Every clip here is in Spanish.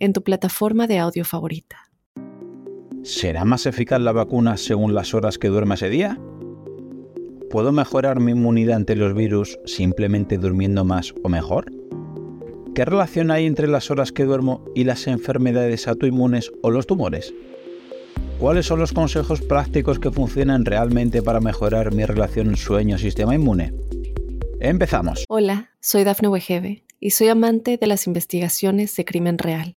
en tu plataforma de audio favorita. ¿Será más eficaz la vacuna según las horas que duerma ese día? ¿Puedo mejorar mi inmunidad ante los virus simplemente durmiendo más o mejor? ¿Qué relación hay entre las horas que duermo y las enfermedades autoinmunes o los tumores? ¿Cuáles son los consejos prácticos que funcionan realmente para mejorar mi relación sueño-sistema inmune? Empezamos. Hola, soy Dafne Wegebe y soy amante de las investigaciones de crimen real.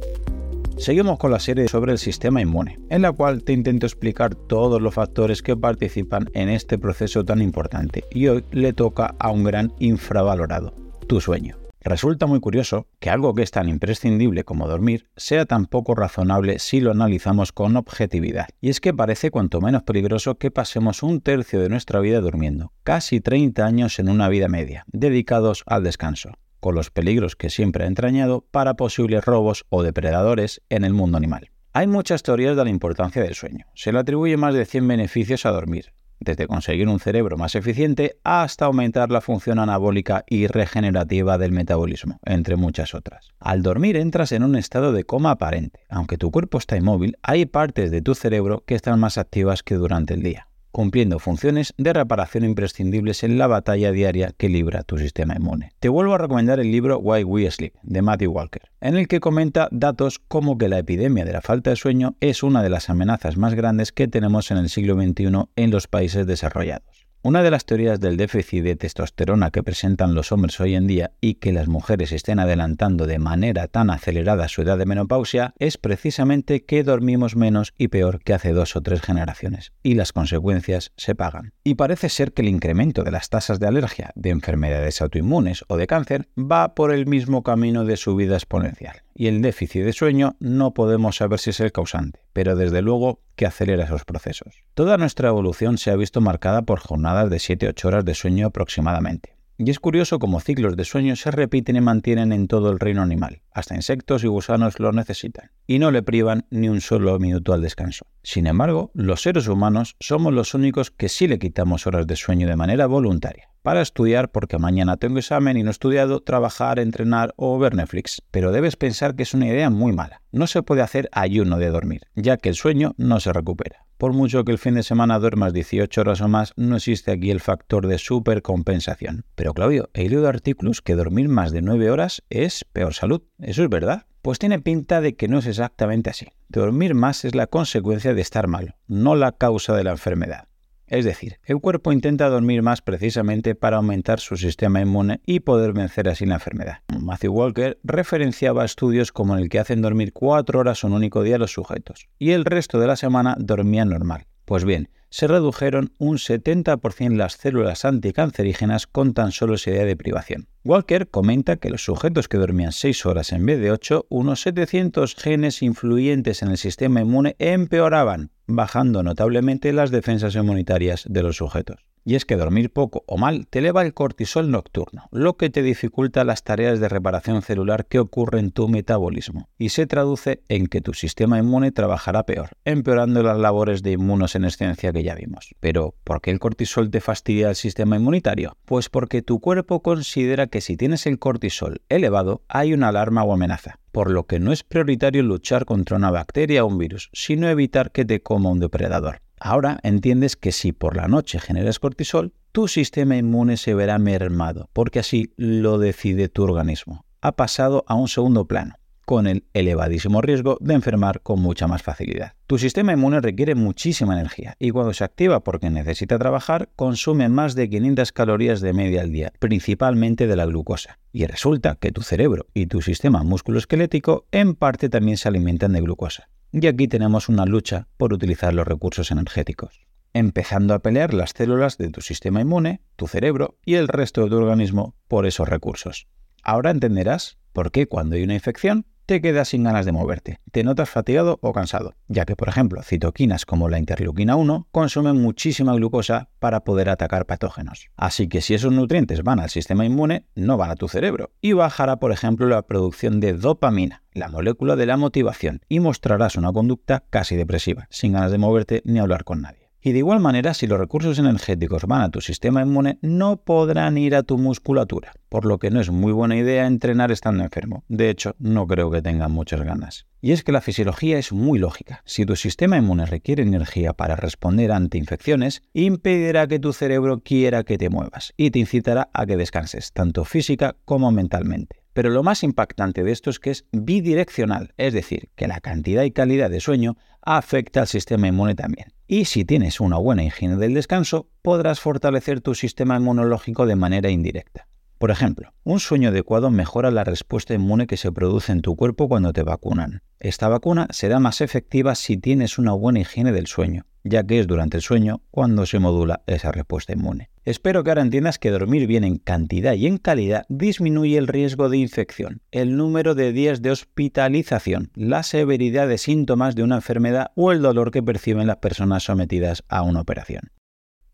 Seguimos con la serie sobre el sistema inmune, en la cual te intento explicar todos los factores que participan en este proceso tan importante y hoy le toca a un gran infravalorado, tu sueño. Resulta muy curioso que algo que es tan imprescindible como dormir sea tan poco razonable si lo analizamos con objetividad. Y es que parece cuanto menos peligroso que pasemos un tercio de nuestra vida durmiendo, casi 30 años en una vida media, dedicados al descanso con los peligros que siempre ha entrañado para posibles robos o depredadores en el mundo animal. Hay muchas teorías de la importancia del sueño. Se le atribuye más de 100 beneficios a dormir, desde conseguir un cerebro más eficiente hasta aumentar la función anabólica y regenerativa del metabolismo, entre muchas otras. Al dormir entras en un estado de coma aparente. Aunque tu cuerpo está inmóvil, hay partes de tu cerebro que están más activas que durante el día cumpliendo funciones de reparación imprescindibles en la batalla diaria que libra tu sistema inmune. Te vuelvo a recomendar el libro Why We Sleep de Matthew Walker, en el que comenta datos como que la epidemia de la falta de sueño es una de las amenazas más grandes que tenemos en el siglo XXI en los países desarrollados. Una de las teorías del déficit de testosterona que presentan los hombres hoy en día y que las mujeres estén adelantando de manera tan acelerada su edad de menopausia es precisamente que dormimos menos y peor que hace dos o tres generaciones, y las consecuencias se pagan. Y parece ser que el incremento de las tasas de alergia, de enfermedades autoinmunes o de cáncer va por el mismo camino de subida exponencial y el déficit de sueño no podemos saber si es el causante, pero desde luego que acelera esos procesos. Toda nuestra evolución se ha visto marcada por jornadas de 7-8 horas de sueño aproximadamente. Y es curioso cómo ciclos de sueño se repiten y mantienen en todo el reino animal. Hasta insectos y gusanos lo necesitan. Y no le privan ni un solo minuto al descanso. Sin embargo, los seres humanos somos los únicos que sí le quitamos horas de sueño de manera voluntaria para estudiar porque mañana tengo examen y no he estudiado, trabajar, entrenar o ver Netflix. Pero debes pensar que es una idea muy mala. No se puede hacer ayuno de dormir, ya que el sueño no se recupera. Por mucho que el fin de semana duermas 18 horas o más, no existe aquí el factor de supercompensación. Pero Claudio, he leído artículos que dormir más de 9 horas es peor salud. ¿Eso es verdad? Pues tiene pinta de que no es exactamente así. Dormir más es la consecuencia de estar mal, no la causa de la enfermedad. Es decir, el cuerpo intenta dormir más precisamente para aumentar su sistema inmune y poder vencer así la enfermedad. Matthew Walker referenciaba estudios como en el que hacen dormir 4 horas un único día a los sujetos y el resto de la semana dormían normal. Pues bien, se redujeron un 70% las células anticancerígenas con tan solo esa idea de privación. Walker comenta que los sujetos que dormían 6 horas en vez de 8, unos 700 genes influyentes en el sistema inmune empeoraban, bajando notablemente las defensas inmunitarias de los sujetos. Y es que dormir poco o mal te eleva el cortisol nocturno, lo que te dificulta las tareas de reparación celular que ocurren en tu metabolismo, y se traduce en que tu sistema inmune trabajará peor, empeorando las labores de inmunosenescencia que ya vimos. Pero, ¿por qué el cortisol te fastidia el sistema inmunitario? Pues porque tu cuerpo considera que si tienes el cortisol elevado, hay una alarma o amenaza por lo que no es prioritario luchar contra una bacteria o un virus, sino evitar que te coma un depredador. Ahora entiendes que si por la noche generas cortisol, tu sistema inmune se verá mermado, porque así lo decide tu organismo. Ha pasado a un segundo plano con el elevadísimo riesgo de enfermar con mucha más facilidad. Tu sistema inmune requiere muchísima energía y cuando se activa porque necesita trabajar, consume más de 500 calorías de media al día, principalmente de la glucosa. Y resulta que tu cerebro y tu sistema musculoesquelético en parte también se alimentan de glucosa. Y aquí tenemos una lucha por utilizar los recursos energéticos empezando a pelear las células de tu sistema inmune, tu cerebro y el resto de tu organismo por esos recursos. Ahora entenderás por qué cuando hay una infección te quedas sin ganas de moverte, te notas fatigado o cansado, ya que por ejemplo citoquinas como la interleuquina 1 consumen muchísima glucosa para poder atacar patógenos. Así que si esos nutrientes van al sistema inmune, no van a tu cerebro y bajará por ejemplo la producción de dopamina, la molécula de la motivación, y mostrarás una conducta casi depresiva, sin ganas de moverte ni hablar con nadie. Y de igual manera, si los recursos energéticos van a tu sistema inmune, no podrán ir a tu musculatura, por lo que no es muy buena idea entrenar estando enfermo. De hecho, no creo que tengan muchas ganas. Y es que la fisiología es muy lógica. Si tu sistema inmune requiere energía para responder ante infecciones, impedirá que tu cerebro quiera que te muevas y te incitará a que descanses, tanto física como mentalmente. Pero lo más impactante de esto es que es bidireccional, es decir, que la cantidad y calidad de sueño afecta al sistema inmune también. Y si tienes una buena higiene del descanso, podrás fortalecer tu sistema inmunológico de manera indirecta. Por ejemplo, un sueño adecuado mejora la respuesta inmune que se produce en tu cuerpo cuando te vacunan. Esta vacuna será más efectiva si tienes una buena higiene del sueño, ya que es durante el sueño cuando se modula esa respuesta inmune. Espero que ahora entiendas que dormir bien en cantidad y en calidad disminuye el riesgo de infección, el número de días de hospitalización, la severidad de síntomas de una enfermedad o el dolor que perciben las personas sometidas a una operación.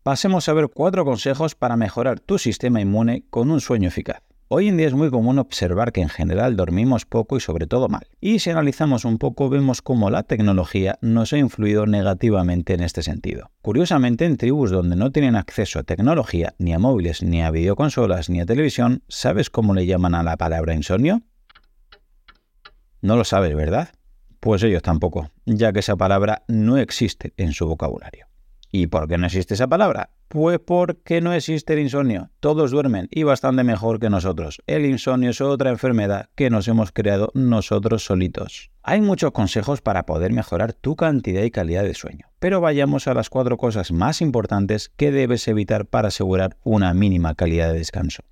Pasemos a ver cuatro consejos para mejorar tu sistema inmune con un sueño eficaz. Hoy en día es muy común observar que en general dormimos poco y sobre todo mal. Y si analizamos un poco vemos cómo la tecnología nos ha influido negativamente en este sentido. Curiosamente, en tribus donde no tienen acceso a tecnología, ni a móviles, ni a videoconsolas, ni a televisión, ¿sabes cómo le llaman a la palabra insomnio? No lo sabes, ¿verdad? Pues ellos tampoco, ya que esa palabra no existe en su vocabulario. ¿Y por qué no existe esa palabra? Pues porque no existe el insomnio. Todos duermen y bastante mejor que nosotros. El insomnio es otra enfermedad que nos hemos creado nosotros solitos. Hay muchos consejos para poder mejorar tu cantidad y calidad de sueño, pero vayamos a las cuatro cosas más importantes que debes evitar para asegurar una mínima calidad de descanso.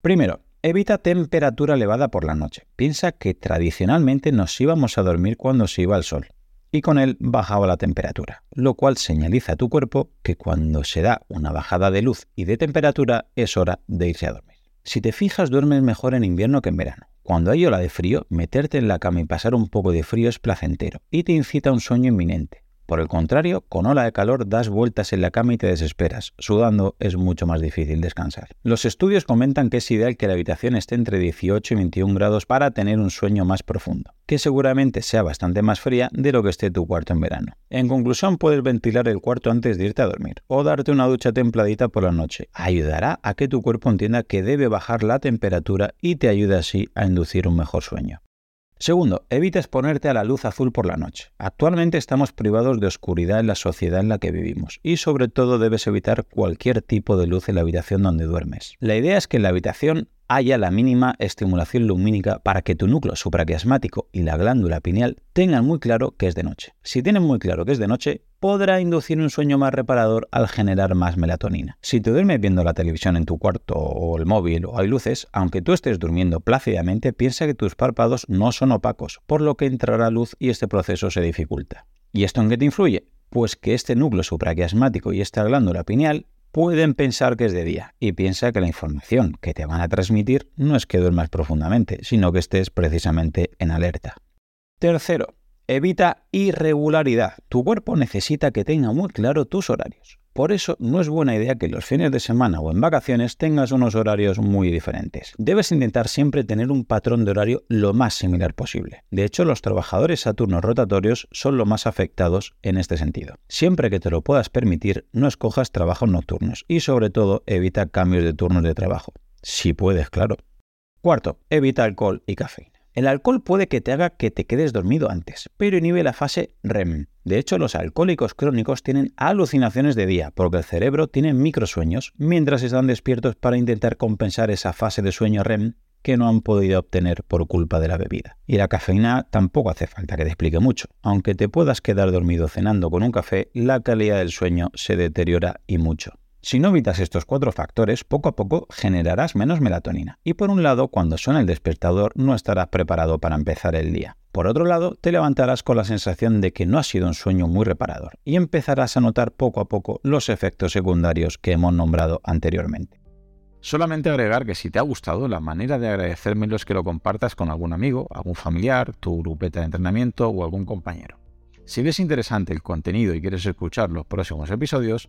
Primero, evita temperatura elevada por la noche. Piensa que tradicionalmente nos íbamos a dormir cuando se iba el sol y con él bajaba la temperatura, lo cual señaliza a tu cuerpo que cuando se da una bajada de luz y de temperatura es hora de irse a dormir. Si te fijas, duermes mejor en invierno que en verano. Cuando hay ola de frío, meterte en la cama y pasar un poco de frío es placentero y te incita a un sueño inminente. Por el contrario, con ola de calor das vueltas en la cama y te desesperas. Sudando es mucho más difícil descansar. Los estudios comentan que es ideal que la habitación esté entre 18 y 21 grados para tener un sueño más profundo, que seguramente sea bastante más fría de lo que esté tu cuarto en verano. En conclusión, puedes ventilar el cuarto antes de irte a dormir o darte una ducha templadita por la noche. Ayudará a que tu cuerpo entienda que debe bajar la temperatura y te ayuda así a inducir un mejor sueño. Segundo, evita exponerte a la luz azul por la noche. Actualmente estamos privados de oscuridad en la sociedad en la que vivimos y sobre todo debes evitar cualquier tipo de luz en la habitación donde duermes. La idea es que en la habitación haya la mínima estimulación lumínica para que tu núcleo supraquiasmático y la glándula pineal tengan muy claro que es de noche. Si tienen muy claro que es de noche, podrá inducir un sueño más reparador al generar más melatonina. Si te duermes viendo la televisión en tu cuarto o el móvil o hay luces, aunque tú estés durmiendo plácidamente, piensa que tus párpados no son opacos, por lo que entrará luz y este proceso se dificulta. ¿Y esto en qué te influye? Pues que este núcleo supraquiasmático y esta glándula pineal pueden pensar que es de día y piensa que la información que te van a transmitir no es que duermas profundamente, sino que estés precisamente en alerta. Tercero, evita irregularidad. Tu cuerpo necesita que tenga muy claro tus horarios. Por eso no es buena idea que los fines de semana o en vacaciones tengas unos horarios muy diferentes. Debes intentar siempre tener un patrón de horario lo más similar posible. De hecho, los trabajadores a turnos rotatorios son los más afectados en este sentido. Siempre que te lo puedas permitir, no escojas trabajos nocturnos y sobre todo evita cambios de turnos de trabajo. Si puedes, claro. Cuarto, evita alcohol y café. El alcohol puede que te haga que te quedes dormido antes, pero inhibe la fase REM. De hecho, los alcohólicos crónicos tienen alucinaciones de día, porque el cerebro tiene microsueños mientras están despiertos para intentar compensar esa fase de sueño REM que no han podido obtener por culpa de la bebida. Y la cafeína tampoco hace falta que te explique mucho. Aunque te puedas quedar dormido cenando con un café, la calidad del sueño se deteriora y mucho. Si no evitas estos cuatro factores, poco a poco generarás menos melatonina. Y por un lado, cuando suena el despertador, no estarás preparado para empezar el día. Por otro lado, te levantarás con la sensación de que no ha sido un sueño muy reparador y empezarás a notar poco a poco los efectos secundarios que hemos nombrado anteriormente. Solamente agregar que si te ha gustado, la manera de agradecérmelo es que lo compartas con algún amigo, algún familiar, tu grupeta de entrenamiento o algún compañero. Si ves interesante el contenido y quieres escuchar los próximos episodios,